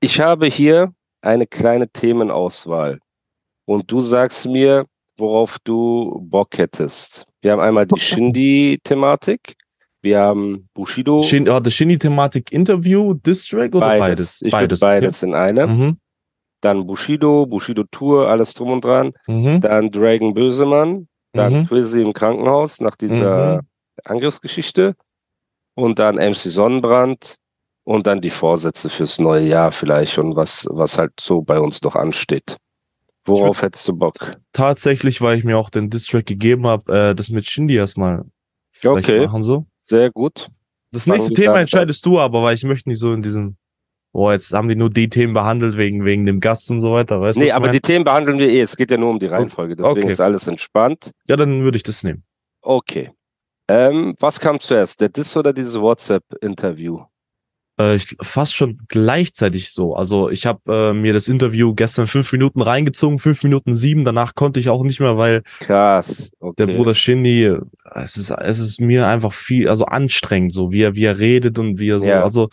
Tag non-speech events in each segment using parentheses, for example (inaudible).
Ich habe hier eine kleine Themenauswahl und du sagst mir, worauf du Bock hättest. Wir haben einmal die Shindy-Thematik, wir haben Bushido. Shin, oh, die Shindy-Thematik Interview, Distrack oder beides? beides? Ich beides, beides in einem. Mhm. Dann Bushido, Bushido Tour, alles drum und dran. Mhm. Dann Dragon Bösemann, dann Mhm. Twizzy im Krankenhaus nach dieser Mhm. Angriffsgeschichte und dann MC Sonnenbrand und dann die Vorsätze fürs neue Jahr vielleicht und was, was halt so bei uns noch ansteht. Worauf hättest du Bock? Tatsächlich, weil ich mir auch den Distrack gegeben habe, äh, das mit Shindy erstmal Okay. machen so. Sehr gut. Das Fangen nächste Thema an. entscheidest du aber, weil ich möchte nicht so in diesem, boah, jetzt haben die nur die Themen behandelt wegen, wegen dem Gast und so weiter, weißt du? Nee, aber mein? die Themen behandeln wir eh. Es geht ja nur um die Reihenfolge. Deswegen Okay. ist alles entspannt. Ja, dann würde ich das nehmen. Okay. Ähm, was kam zuerst? Der Diss oder dieses WhatsApp-Interview? Äh, ich, fast schon gleichzeitig so. Also ich habe äh, mir das Interview gestern fünf Minuten reingezogen, fünf Minuten sieben, danach konnte ich auch nicht mehr, weil Krass. Okay. der Bruder Shindy, äh, es ist, es ist mir einfach viel, also anstrengend, so wie er, wie er redet und wie er so, Ja. also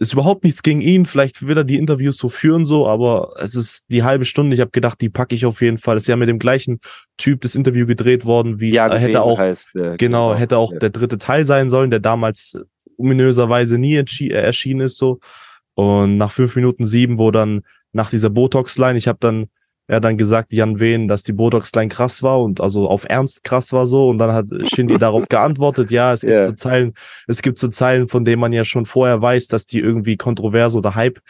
ist überhaupt nichts gegen ihn. Vielleicht will er die Interviews so führen, so, aber es ist die halbe Stunde. Ich habe gedacht, die packe ich auf jeden Fall. Es ist ja mit dem gleichen Typ das Interview gedreht worden, wie äh, hätte auch, heißt der, genau, hätte auch Ja. der dritte Teil sein sollen, der damals äh, ominöserweise nie äh, erschienen ist, so. Und nach fünf Minuten sieben, wo dann nach dieser Botox-Line, ich habe dann er hat dann gesagt, Jan Wehn, dass die Botox-Line krass war und also auf Ernst krass war so. Und dann hat (laughs) Shindy darauf geantwortet, ja, es gibt Ja. so Zeilen, es gibt so Zeilen, von denen man ja schon vorher weiß, dass die irgendwie kontrovers oder Hype,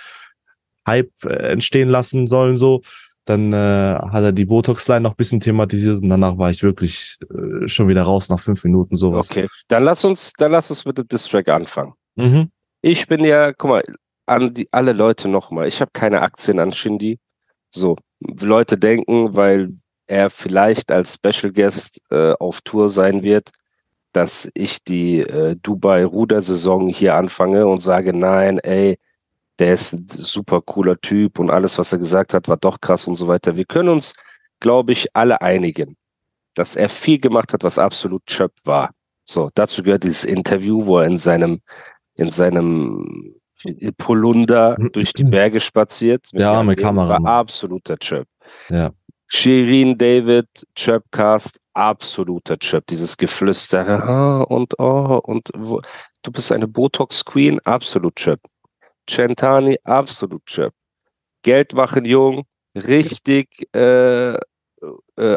Hype äh, entstehen lassen sollen, so. Dann äh, hat er die Botox-Line noch ein bisschen thematisiert und danach war ich wirklich äh, schon wieder raus nach fünf Minuten sowas. Okay, dann lass uns, dann lass uns mit dem Distrack anfangen. Mhm. Ich bin ja, guck mal, an die alle Leute nochmal. Ich habe keine Aktien an Shindy. So, Leute denken, weil er vielleicht als Special Guest äh, auf Tour sein wird, dass ich die äh, Dubai-Rudersaison hier anfange und sage, nein, ey, der ist ein super cooler Typ und alles, was er gesagt hat, war doch krass und so weiter. Wir können uns, glaube ich, alle einigen, dass er viel gemacht hat, was absolut Chöp war. So, dazu gehört dieses Interview, wo er in seinem, in seinem Polunder durch die Berge spaziert. Mit Wehn, Kamera. War absoluter Chöp. Ja. Shirin David, Chöpcast, absoluter Chöp. Dieses Geflüstere, ah, (laughs) und oh, und wo, du bist eine Botox-Queen, absolut Chöp. Centani, absolut Chöp. Geld machen jung, richtig äh, äh,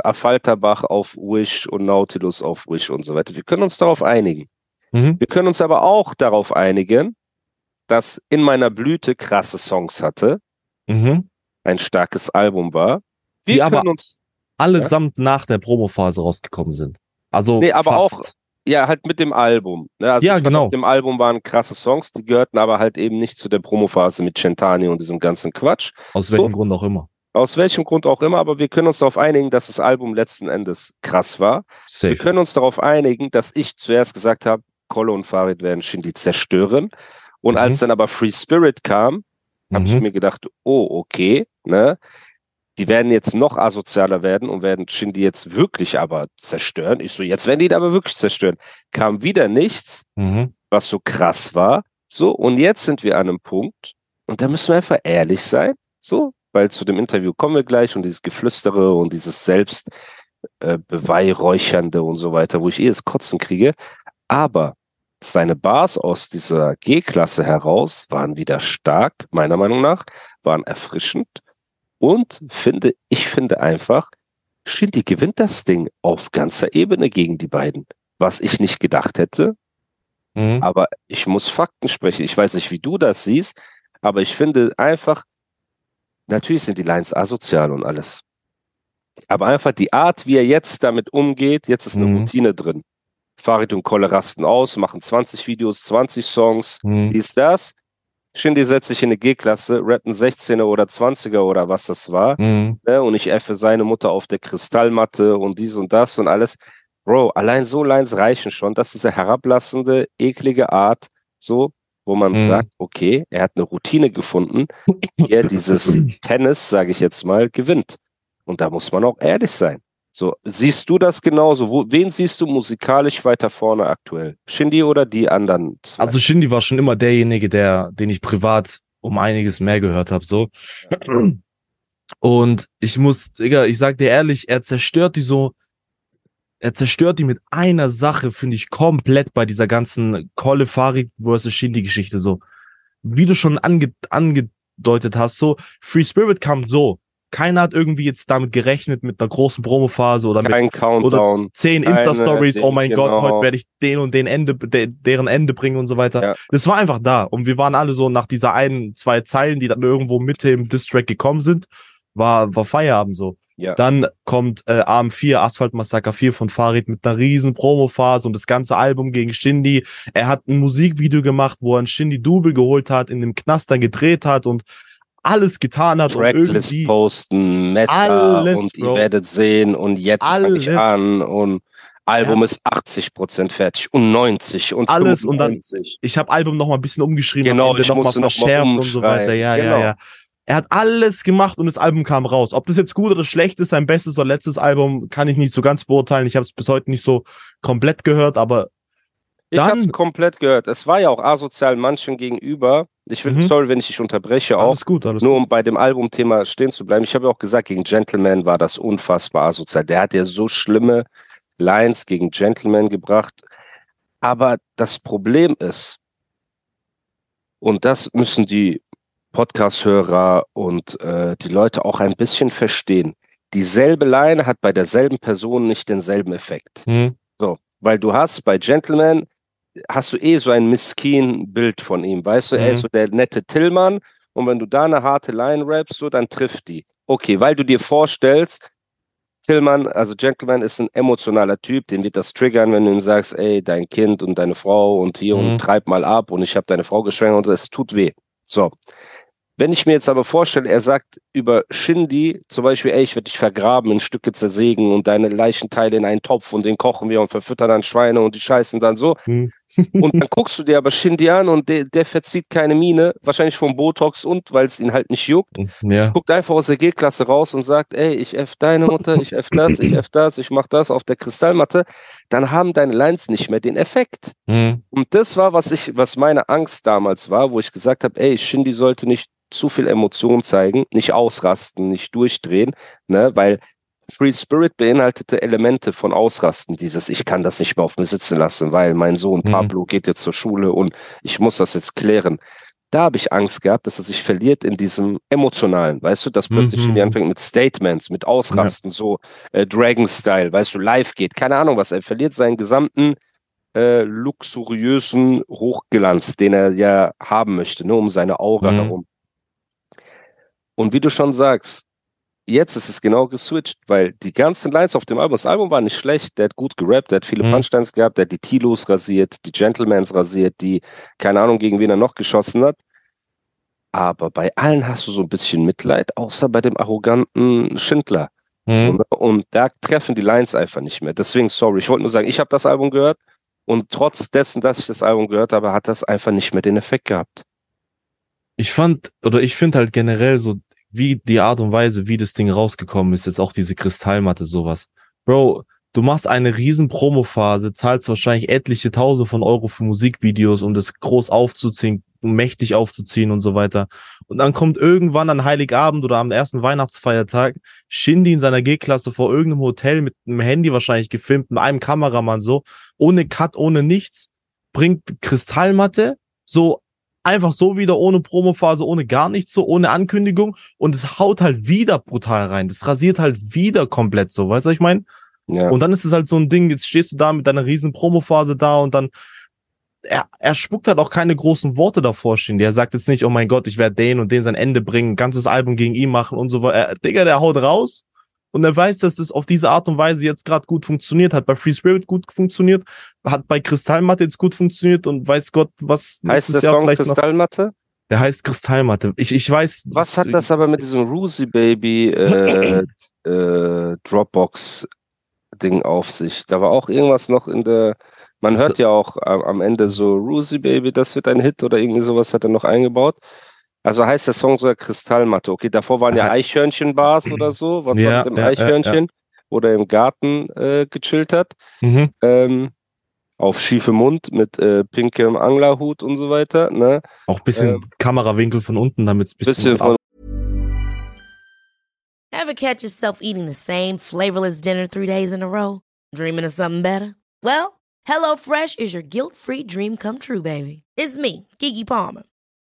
Affalterbach auf Wish und Nautilus auf Wish und so weiter. Wir können uns darauf einigen. Mhm. Wir können uns aber auch darauf einigen, dass in meiner Blüte krasse Songs hatte, Mhm. ein starkes Album war. Wir Die aber- können uns, Allesamt nach der Promophase rausgekommen sind. Also Nee, aber fast. auch- ja, halt mit dem Album. Ne? Also Ja, ich genau. Auf dem Album waren krasse Songs, die gehörten aber halt eben nicht zu der Promophase mit Centani und diesem ganzen Quatsch. Aus so. welchem Grund auch immer. Aus welchem Grund auch immer, aber wir können uns darauf einigen, dass das Album letzten Endes krass war. Wir Safe. können uns darauf einigen, dass ich zuerst gesagt habe, Kolle und Farid werden Shindy zerstören. Und Mhm. als dann aber Free Spirit kam, habe ich Mhm. mir gedacht, oh, okay, ne? Die werden jetzt noch asozialer werden und werden Shindy jetzt wirklich aber zerstören. Ich so, jetzt werden die ihn aber wirklich zerstören. Kam wieder nichts, Mhm. was so krass war. So, und jetzt sind wir an einem Punkt, und da müssen wir einfach ehrlich sein, so, weil zu dem Interview kommen wir gleich und dieses Geflüstere und dieses Selbst äh, Beweihräuchernde und so weiter, wo ich eh das Kotzen kriege. Aber seine Bars aus dieser G-Klasse heraus waren wieder stark, meiner Meinung nach, waren erfrischend und finde, ich finde einfach, Shindy gewinnt das Ding auf ganzer Ebene gegen die beiden. Was ich nicht gedacht hätte, Mhm. aber ich muss Fakten sprechen. Ich weiß nicht, wie du das siehst, aber ich finde einfach, natürlich sind die Lines asozial und alles. Aber einfach die Art, wie er jetzt damit umgeht, jetzt ist eine Mhm. Routine drin. Farid und Kolle rasten aus, machen 20 Videos, 20 Songs, Mhm. dies, das. Shindy setzt sich in eine G-Klasse, rappt ein 16er oder 20er oder was das war. Mhm. Ne? Und ich effe seine Mutter auf der Kristallmatte und dies und das und alles. Bro, allein so Lines reichen schon. Das ist eine herablassende, eklige Art, so, wo man Mhm. sagt, okay, er hat eine Routine gefunden, wie er dieses (laughs) Tennis, sage ich jetzt mal, gewinnt. Und da muss man auch ehrlich sein. So, siehst du das genauso? Wo, wen siehst du musikalisch weiter vorne aktuell? Shindy oder die anderen zwei? Also Shindy war schon immer derjenige, der, den ich privat um einiges mehr gehört habe, so. Und ich muss, Digga, ich sag dir ehrlich, er zerstört die so, er zerstört die mit einer Sache, finde ich, komplett bei dieser ganzen Kolle Farid versus Shindy Geschichte, so. Wie du schon ange angedeutet hast, so, Free Spirit kam so. Keiner hat irgendwie jetzt damit gerechnet mit einer großen Promophase oder mit Kein Countdown. zehn Keine Insta-Stories, oh mein Ding, Gott, genau. heute werde ich den und den Ende, de, deren Ende bringen und so weiter. Ja. Das war einfach da. Und wir waren alle so nach dieser einen, zwei Zeilen, die dann irgendwo Mitte im Distrack gekommen sind, war, war Feierabend so. Ja. Dann kommt äh, AM4, Asphalt Massaker 4 von Farid mit einer riesen Promophase und das ganze Album gegen Shindy. Er hat ein Musikvideo gemacht, wo er ein Shindy-Double geholt hat, in dem Knaster gedreht hat und alles getan hat, um Tracklist irgendwie posten, Messer Alles, und ihr Bro. werdet sehen und jetzt fange ich Alles. an und Album ist 80% fertig und 90 und Alles und dann- 95. ich habe Album noch mal ein bisschen umgeschrieben, Genau, ich noch mal musste noch mal verschärft und so weiter. Ja, Genau. ja, ja. Er hat alles gemacht und das Album kam raus. Ob das jetzt gut oder schlecht ist, sein bestes oder letztes Album, kann ich nicht so ganz beurteilen. Ich habe es bis heute nicht so komplett gehört, aber Ich habe komplett gehört. Es war ja auch asozial manchen gegenüber. Ich will, Mhm. sorry, wenn ich dich unterbreche, auch alles gut, alles nur um bei dem Albumthema stehen zu bleiben. Ich habe ja auch gesagt, gegen Gentleman war das unfassbar asozial. Der hat ja so schlimme Lines gegen Gentleman gebracht. Aber das Problem ist, und das müssen die Podcast-Hörer und äh, die Leute auch ein bisschen verstehen. Dieselbe Line hat bei derselben Person nicht denselben Effekt. Mhm. So, weil du hast bei Gentleman hast du eh so ein miskin Bild von ihm, weißt du, er Mhm. ist so der nette Tillmann und wenn du da eine harte Line rappst, so dann trifft die. Okay, weil du dir vorstellst, Tillmann, also Gentleman ist ein emotionaler Typ, den wird das triggern, wenn du ihm sagst, ey, dein Kind und deine Frau und hier Mhm. und treib mal ab und ich habe deine Frau geschwängert und es tut weh. So. Wenn ich mir jetzt aber vorstelle, er sagt über Shindy zum Beispiel, ey, ich werde dich vergraben, in Stücke zersägen und deine Leichenteile in einen Topf und den kochen wir und verfüttern dann Schweine und die scheißen dann so. Mhm. Und dann guckst du dir aber Shindy an und der, der verzieht keine Miene, wahrscheinlich vom Botox und weil es ihn halt nicht juckt. Ja. Guckt einfach aus der G-Klasse raus und sagt, ey, ich F deine Mutter, ich F das, ich F das, ich mach das auf der Kristallmatte. Dann haben deine Lines nicht mehr den Effekt. Mhm. Und das war, was ich, was meine Angst damals war, wo ich gesagt habe, ey, Shindy sollte nicht zu viel Emotion zeigen, nicht ausrasten, nicht durchdrehen, ne, weil Free Spirit beinhaltete Elemente von Ausrasten, dieses ich kann das nicht mehr auf mir sitzen lassen, weil mein Sohn Mhm. Pablo geht jetzt zur Schule und ich muss das jetzt klären. Da habe ich Angst gehabt, dass er sich verliert in diesem emotionalen, weißt du, dass plötzlich Mhm. Anfängt mit Statements, mit Ausrasten, so äh, Dragon-Style, weißt du, live geht, keine Ahnung was, er verliert seinen gesamten äh, luxuriösen Hochglanz, den er ja haben möchte, ne, um seine Aura Mhm. herum. Und wie du schon sagst, jetzt ist es genau geswitcht, weil die ganzen Lines auf dem Album, das Album war nicht schlecht, der hat gut gerappt, der hat viele Mhm. Punchlines gehabt, der hat die Tilos rasiert, die Gentlemans rasiert, die, keine Ahnung, gegen wen er noch geschossen hat. Aber bei allen hast du so ein bisschen Mitleid, außer bei dem arroganten Schindler. So, Mhm. ne? Und da treffen die Lines einfach nicht mehr. Deswegen, sorry, ich wollte nur sagen, ich habe das Album gehört und trotz dessen, dass ich das Album gehört habe, hat das einfach nicht mehr den Effekt gehabt. Ich fand, oder ich finde halt generell so, wie die Art und Weise, wie das Ding rausgekommen ist, jetzt auch diese Kristallmatte, sowas. Bro, du machst eine riesen Promophase, zahlst wahrscheinlich etliche Tausende von Euro für Musikvideos, um das groß aufzuziehen, um mächtig aufzuziehen und so weiter. Und dann kommt irgendwann an Heiligabend oder am ersten Weihnachtsfeiertag Shindy in seiner G-Klasse vor irgendeinem Hotel mit einem Handy wahrscheinlich gefilmt, mit einem Kameramann so, ohne Cut, ohne nichts, bringt Kristallmatte, so einfach so wieder ohne Promophase, ohne gar nichts, so ohne Ankündigung und es haut halt wieder brutal rein. Das rasiert halt wieder komplett so, weißt du, was ich meine? Ja. Und dann ist es halt so ein Ding, jetzt stehst du da mit deiner riesen Promophase da und dann er, er spuckt halt auch keine großen Worte davor stehen. Der sagt jetzt nicht, oh mein Gott, ich werde den und den sein Ende bringen, ganzes Album gegen ihn machen und so weiter. Digga, der haut raus und er weiß, dass es auf diese Art und Weise jetzt gerade gut funktioniert, hat bei Free Spirit gut funktioniert, hat bei Kristallmatte jetzt gut funktioniert und weiß Gott, was heißt der nächstes Jahr Song vielleicht noch- Kristallmatte? Der heißt Kristallmatte. Ich, ich weiß. Was hat das aber mit diesem Rusi Baby äh, äh, Dropbox Ding auf sich? Da war auch irgendwas noch in der. Man hört ja auch am, am Ende so Rusi Baby, das wird ein Hit oder irgendwie sowas hat er noch eingebaut. Also heißt der Song sogar Kristallmatte. Okay, davor waren ja Eichhörnchenbars oder so. Was Ja, war mit dem ja, ja, Eichhörnchen? Oder im Garten äh, gechillt hat. Mhm. Ähm, auf schiefe Mund mit äh, pinkem Anglerhut und so weiter. Ne? Auch ein bisschen Ähm, Kamerawinkel von unten, damit es ein bisschen. Bisschen von Ever catch yourself eating the same flavorless dinner three days in a row? Dreaming of something better? Well, HelloFresh is your guilt free dream come true, baby. It's me, Kiki Palmer.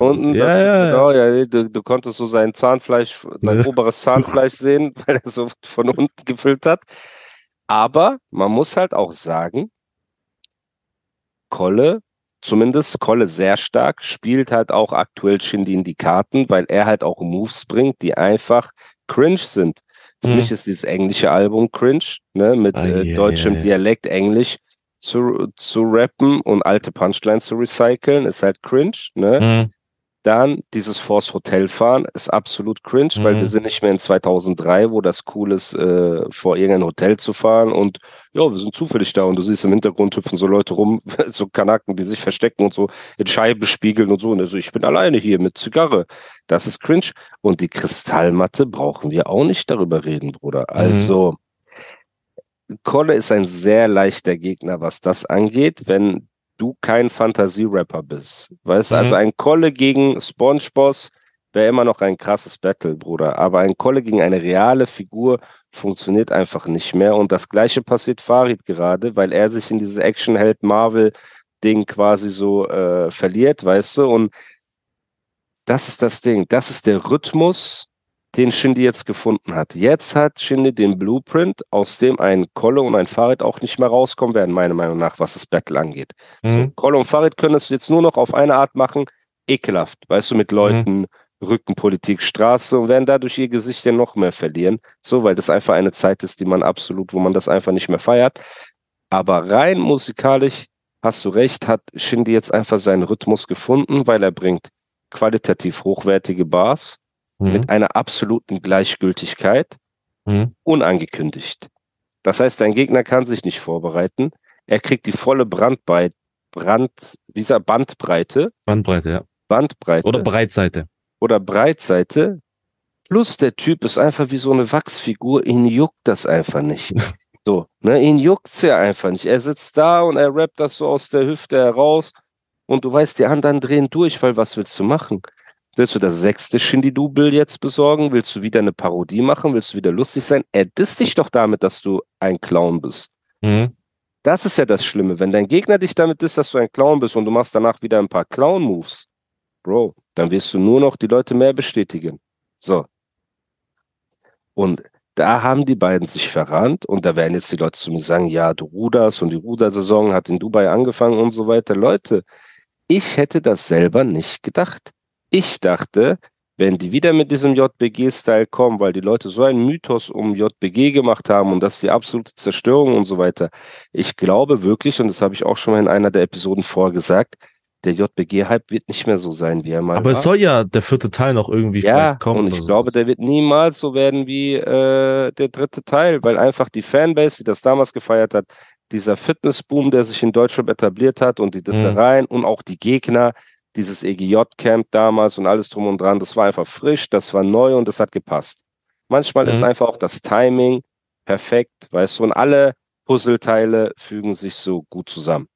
Unten. Ja, das, ja. Genau, ja, du, du konntest so sein Zahnfleisch, sein Ja. oberes Zahnfleisch sehen, (laughs) weil er so von unten gefüllt hat. Aber man muss halt auch sagen, Kolle, zumindest Kolle sehr stark, spielt halt auch aktuell Shindy in die Karten, weil er halt auch Moves bringt, die einfach cringe sind. Für Mhm. mich ist dieses englische Album cringe, ne, mit Ah, äh, ja, deutschem ja, ja. Dialekt Englisch zu, zu rappen und alte Punchlines zu recyceln, ist halt cringe, ne? Mhm. Dann dieses Force Hotel fahren ist absolut cringe, weil Mhm. wir sind nicht mehr in 2003, wo das cool ist, äh, vor irgendein Hotel zu fahren und ja, wir sind zufällig da und du siehst im Hintergrund hüpfen so Leute rum, (laughs) so Kanaken, die sich verstecken und so in Scheiben spiegeln und so und also ich bin alleine hier mit Zigarre. Das ist cringe und die Kristallmatte brauchen wir auch nicht darüber reden, Bruder. Also Kolle ist ein sehr leichter Gegner, was das angeht, wenn du kein Fantasie-Rapper bist. Weißt du, Mhm. also ein Kolle gegen SpongeBoss wäre immer noch ein krasses Battle, Bruder. Aber ein Kolle gegen eine reale Figur funktioniert einfach nicht mehr. Und das gleiche passiert Farid gerade, weil er sich in diese Actionheld-Marvel-Ding quasi so äh, verliert, weißt du? Und das ist das Ding. Das ist der Rhythmus, den Shindy jetzt gefunden hat. Jetzt hat Shindy den Blueprint, aus dem ein Kolle und ein Farid auch nicht mehr rauskommen werden, meiner Meinung nach, was das Battle angeht. So, Mhm. Kolle und Farid können es jetzt nur noch auf eine Art machen, ekelhaft, weißt du, mit Leuten, Rückenpolitik, Straße und werden dadurch ihr Gesicht ja noch mehr verlieren. So, weil das einfach eine Zeit ist, die man absolut, wo man das einfach nicht mehr feiert. Aber rein musikalisch, hast du recht, hat Shindy jetzt einfach seinen Rhythmus gefunden, weil er bringt qualitativ hochwertige Bars Mhm. mit einer absoluten Gleichgültigkeit, Mhm. unangekündigt. Das heißt, dein Gegner kann sich nicht vorbereiten. Er kriegt die volle Brandbreite, Brand, dieser Bandbreite, Bandbreite, ja. Bandbreite Oder Breitseite. oder Breitseite. Plus der Typ ist einfach wie so eine Wachsfigur. Ihn juckt das einfach nicht. (laughs) So, ne, ihn juckt's ja einfach nicht. Er sitzt da und er rappt das so aus der Hüfte heraus. Und du weißt, die anderen drehen durch, weil was willst du machen? Willst du das sechste Shindy-Double jetzt besorgen? Willst du wieder eine Parodie machen? Willst du wieder lustig sein? Er disst dich doch damit, dass du ein Clown bist. Mhm. Das ist ja das Schlimme. Wenn dein Gegner dich damit disst, dass du ein Clown bist und du machst danach wieder ein paar Clown-Moves, Bro, dann wirst du nur noch die Leute mehr bestätigen. So. Und da haben die beiden sich verrannt und da werden jetzt die Leute zu mir sagen, ja, du ruderst und die Rudersaison hat in Dubai angefangen und so weiter. Leute, ich hätte das selber nicht gedacht. Ich dachte, wenn die wieder mit diesem JBG-Style kommen, weil die Leute so einen Mythos um JBG gemacht haben und das ist die absolute Zerstörung und so weiter. Ich glaube wirklich, und das habe ich auch schon mal in einer der Episoden vorgesagt, der JBG-Hype wird nicht mehr so sein, wie er mal Aber war. es soll ja der vierte Teil noch irgendwie Ja, vielleicht kommen. und ich sowas. glaube, der wird niemals so werden wie äh, der dritte Teil, weil einfach die Fanbase, die das damals gefeiert hat, dieser Fitnessboom, der sich in Deutschland etabliert hat und die Dissereien und auch die Gegner, dieses EGJ-Camp damals und alles drum und dran, das war einfach frisch, das war neu und das hat gepasst. Manchmal ist Mhm. einfach auch das Timing perfekt, weißt du, und alle Puzzleteile fügen sich so gut zusammen.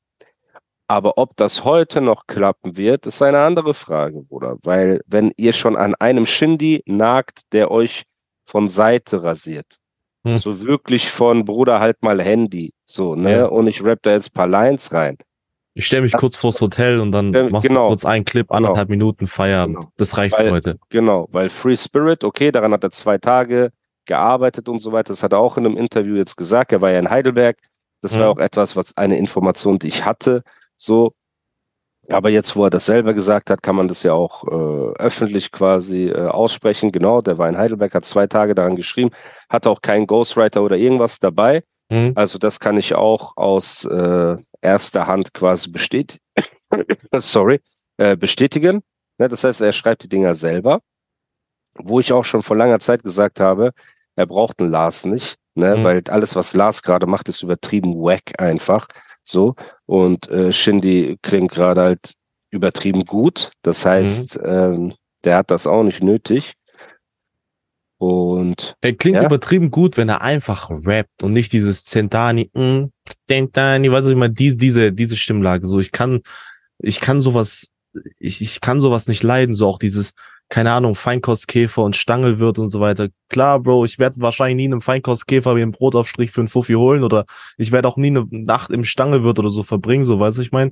Aber ob das heute noch klappen wird, ist eine andere Frage, Bruder. Weil wenn ihr schon an einem Shindy nagt, der euch von Seite rasiert, Hm. so wirklich von Bruder halt mal Handy, so, ne? Ja. Und ich rap da jetzt ein paar Lines rein. Ich stelle mich Das- kurz vors Hotel und dann Ähm, machst genau. du kurz einen Clip, anderthalb Minuten Feierabend. Genau. Das reicht Weil- für heute. Genau, weil Free Spirit, okay, daran hat er zwei Tage gearbeitet und so weiter. Das hat er auch in einem Interview jetzt gesagt. Er war ja in Heidelberg. Das war Mhm. auch etwas, was eine Information, die ich hatte. So. Aber jetzt, wo er das selber gesagt hat, kann man das ja auch äh, öffentlich quasi äh, aussprechen. Genau, der war in Heidelberg, hat zwei Tage daran geschrieben, hatte auch keinen Ghostwriter oder irgendwas dabei. Mhm. Also das kann ich auch aus äh, erster Hand quasi bestätigen. (coughs) Sorry, äh, bestätigen. Ne, das heißt, er schreibt die Dinger selber. Wo ich auch schon vor langer Zeit gesagt habe, er braucht einen Lars nicht, ne, Mhm. weil alles, was Lars gerade macht, ist übertrieben wack einfach. So. Und äh, Shindy klingt gerade halt übertrieben gut. Das heißt, ähm, der hat das auch nicht nötig. Und Er klingt Ja. übertrieben gut, wenn er einfach rappt und nicht dieses Zentani, mm, Zentani, weißt du, ich meine, diese, diese, diese Stimmlage, so, ich kann, ich kann sowas, ich, ich kann sowas nicht leiden, so auch dieses, keine Ahnung, Feinkostkäfer und Stangelwirt und so weiter. Klar, Bro, ich werde wahrscheinlich nie einem Feinkostkäfer mir einen Brotaufstrich für einen Fuffi holen oder ich werde auch nie eine Nacht im Stangelwirt oder so verbringen, so, weißt du, ich meine,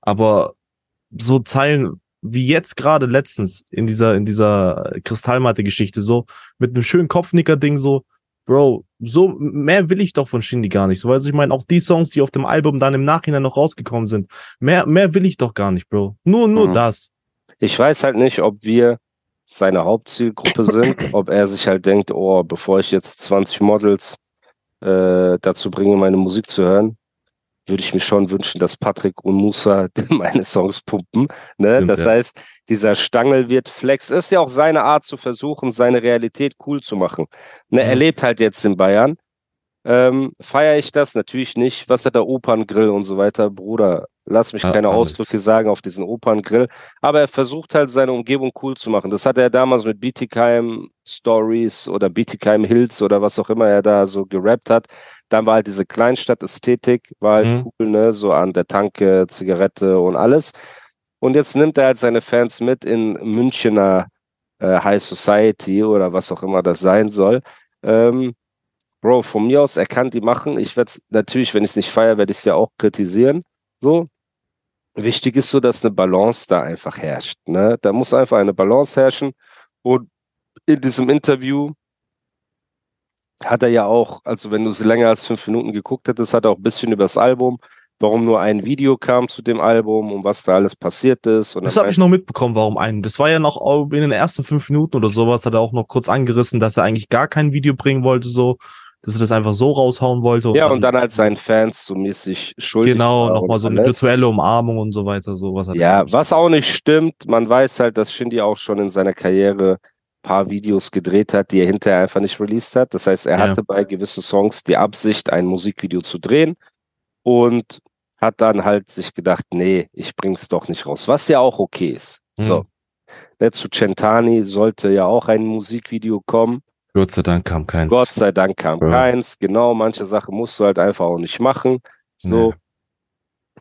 aber so Zeilen wie jetzt gerade letztens in dieser, in dieser Kristallmatte-Geschichte, so, mit einem schönen Kopfnicker-Ding so, Bro, so mehr will ich doch von Shindy gar nicht. So weißt du, ich meine, auch die Songs, die auf dem Album dann im Nachhinein noch rausgekommen sind, mehr, mehr will ich doch gar nicht, Bro. Nur, nur Mhm. das. Ich weiß halt nicht, ob wir seine Hauptzielgruppe sind, (laughs) ob er sich halt denkt, oh, bevor ich jetzt 20 Models äh, dazu bringe, meine Musik zu hören, würde ich mir schon wünschen, dass Patrick und Musa (laughs) meine Songs pumpen. Ne? Stimmt, das ja. heißt, dieser Stangel wird Flex. Ist ja auch seine Art zu versuchen, seine Realität cool zu machen. Ne? Er Mhm. lebt halt jetzt in Bayern. Ähm, Feiere ich das? Natürlich nicht. Was hat der Operngrill und so weiter? Bruder, lass mich keine alles. Ausdrücke sagen auf diesen Operngrill. Aber er versucht halt seine Umgebung cool zu machen. Das hat er damals mit BTKM Stories oder BTKM Hills oder was auch immer er da so gerappt hat. Dann war halt diese Kleinstadt-Ästhetik, war halt Mhm. cool, ne? So an der Tanke, Zigarette und alles. Und jetzt nimmt er halt seine Fans mit in Münchener äh, High Society oder was auch immer das sein soll. Ähm, Bro, von mir aus, er kann die machen. Ich werde natürlich, wenn ich es nicht feiere, werde ich es ja auch kritisieren. So. Wichtig ist so, dass eine Balance da einfach herrscht. Ne? Da muss einfach eine Balance herrschen. Und in diesem Interview hat er ja auch, also wenn du es länger als fünf Minuten geguckt hättest, hat er auch ein bisschen über das Album, warum nur ein Video kam zu dem Album und was da alles passiert ist. Und Das habe ich noch mitbekommen, warum einen. Das war ja noch in den ersten fünf Minuten oder sowas, hat er auch noch kurz angerissen, dass er eigentlich gar kein Video bringen wollte, so, dass er das einfach so raushauen wollte. ja, und dann halt seinen Fans so mäßig schuldig. Genau, nochmal und so eine virtuelle Umarmung und so weiter, sowas. hat er Ja, gemacht. was auch nicht stimmt, man weiß halt, dass Shindy auch schon in seiner Karriere paar Videos gedreht hat, die er hinterher einfach nicht released hat. Das heißt, er Ja. hatte bei gewissen Songs die Absicht, ein Musikvideo zu drehen und hat dann halt sich gedacht, nee, ich bring's doch nicht raus, was ja auch okay ist. So. Mhm. Ne, zu Centani sollte ja auch ein Musikvideo kommen. Gott sei Dank kam keins. Gott sei Dank kam Ja. keins. Genau, manche Sachen musst du halt einfach auch nicht machen. So. Nee.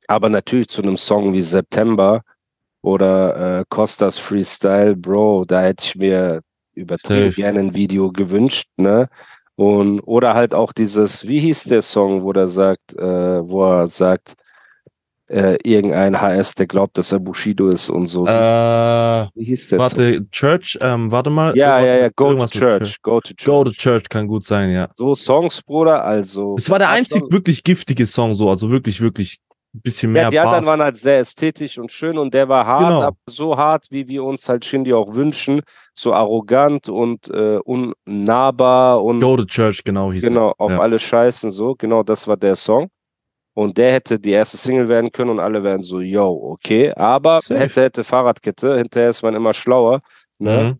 Aber natürlich zu einem Song wie September oder äh, Costas Freestyle, Bro, da hätte ich mir übertrieben gerne ein Video gewünscht, ne? Und oder halt auch dieses, wie hieß der Song, wo der sagt, äh, wo er sagt, äh, irgendein HS, der glaubt, dass er Bushido ist und so. Äh, wie hieß der Song? warte, Church, ähm, warte mal. Ja, ja, ja, Go to Church, Go to Church. Go to Church kann gut sein, ja. So Songs, Bruder, also. Es war der einzig wirklich giftige Song, so, also wirklich, wirklich ein bisschen mehr Ja, die anderen Bars. waren halt sehr ästhetisch und schön und der war hart, Genau. aber so hart, wie wir uns halt Shindy auch wünschen, so arrogant und äh, unnahbar und Go to Church, genau hieß genau auf ja. alle Scheißen so. Genau, das war der Song. Und der hätte die erste Single werden können und alle wären so, yo, okay. Aber Safe. hätte, hätte Fahrradkette, hinterher ist man immer schlauer. er. Ne? Mhm.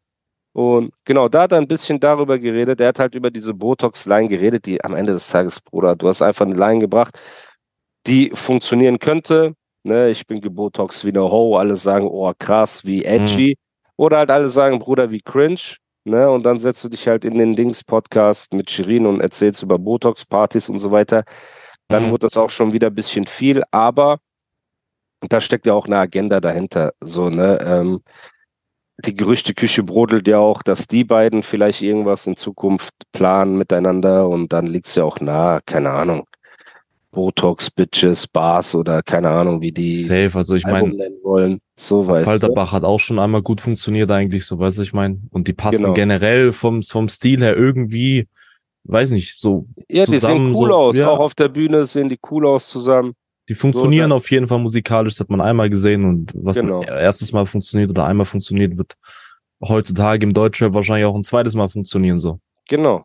Und genau, da hat er ein bisschen darüber geredet. Er hat halt über diese Botox-Line geredet, die am Ende des Tages, Bruder, du hast einfach eine Line gebracht, die funktionieren könnte. Ne, ich bin gebotox wie eine Ho, alle sagen, oh krass, wie edgy. Oder halt alle sagen, Bruder, wie cringe. Ne, und dann setzt du dich halt in den Dings-Podcast mit Shirin und erzählst über Botox-Partys und so weiter. Dann Mhm. wird das auch schon wieder ein bisschen viel, aber da steckt ja auch eine Agenda dahinter. So, ne? Ähm, die Gerüchteküche brodelt ja auch, dass die beiden vielleicht irgendwas in Zukunft planen miteinander und dann liegt es ja auch nah, keine Ahnung. Botox, Bitches, Bars oder keine Ahnung, wie die Safe, also ich meine, nennen wollen. So. Falterbach hat auch schon einmal gut funktioniert eigentlich, so weißt du, ich meine. Und die passen Genau. generell vom, vom Stil her irgendwie, weiß nicht, so, Ja, die zusammen sehen cool so, aus. ja. Auch auf der Bühne sehen die cool aus zusammen. die funktionieren ne? auf jeden Fall musikalisch, das hat man einmal gesehen und was Genau. ein erstes Mal funktioniert oder einmal funktioniert, wird heutzutage im Deutschrap wahrscheinlich auch ein zweites Mal funktionieren, so. Genau.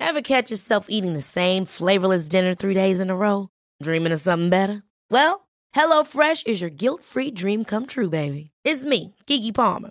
Ever catch yourself eating the same flavorless dinner three days in a row? Dreaming of something better? Well, HelloFresh is your guilt free dream come true, baby. It's me, Kiki Palmer.